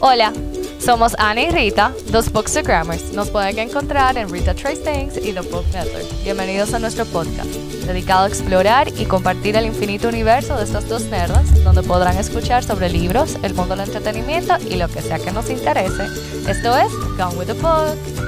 Hola, somos Ana y Rita, dos Bookstagrammers. Nos pueden encontrar en Rita Trace Things y The Book Network. Bienvenidos a nuestro podcast, dedicado a explorar y compartir el infinito universo de estas dos nerdas, donde podrán escuchar sobre libros, el mundo del entretenimiento y lo que sea que nos interese. Esto es Gone with the Book.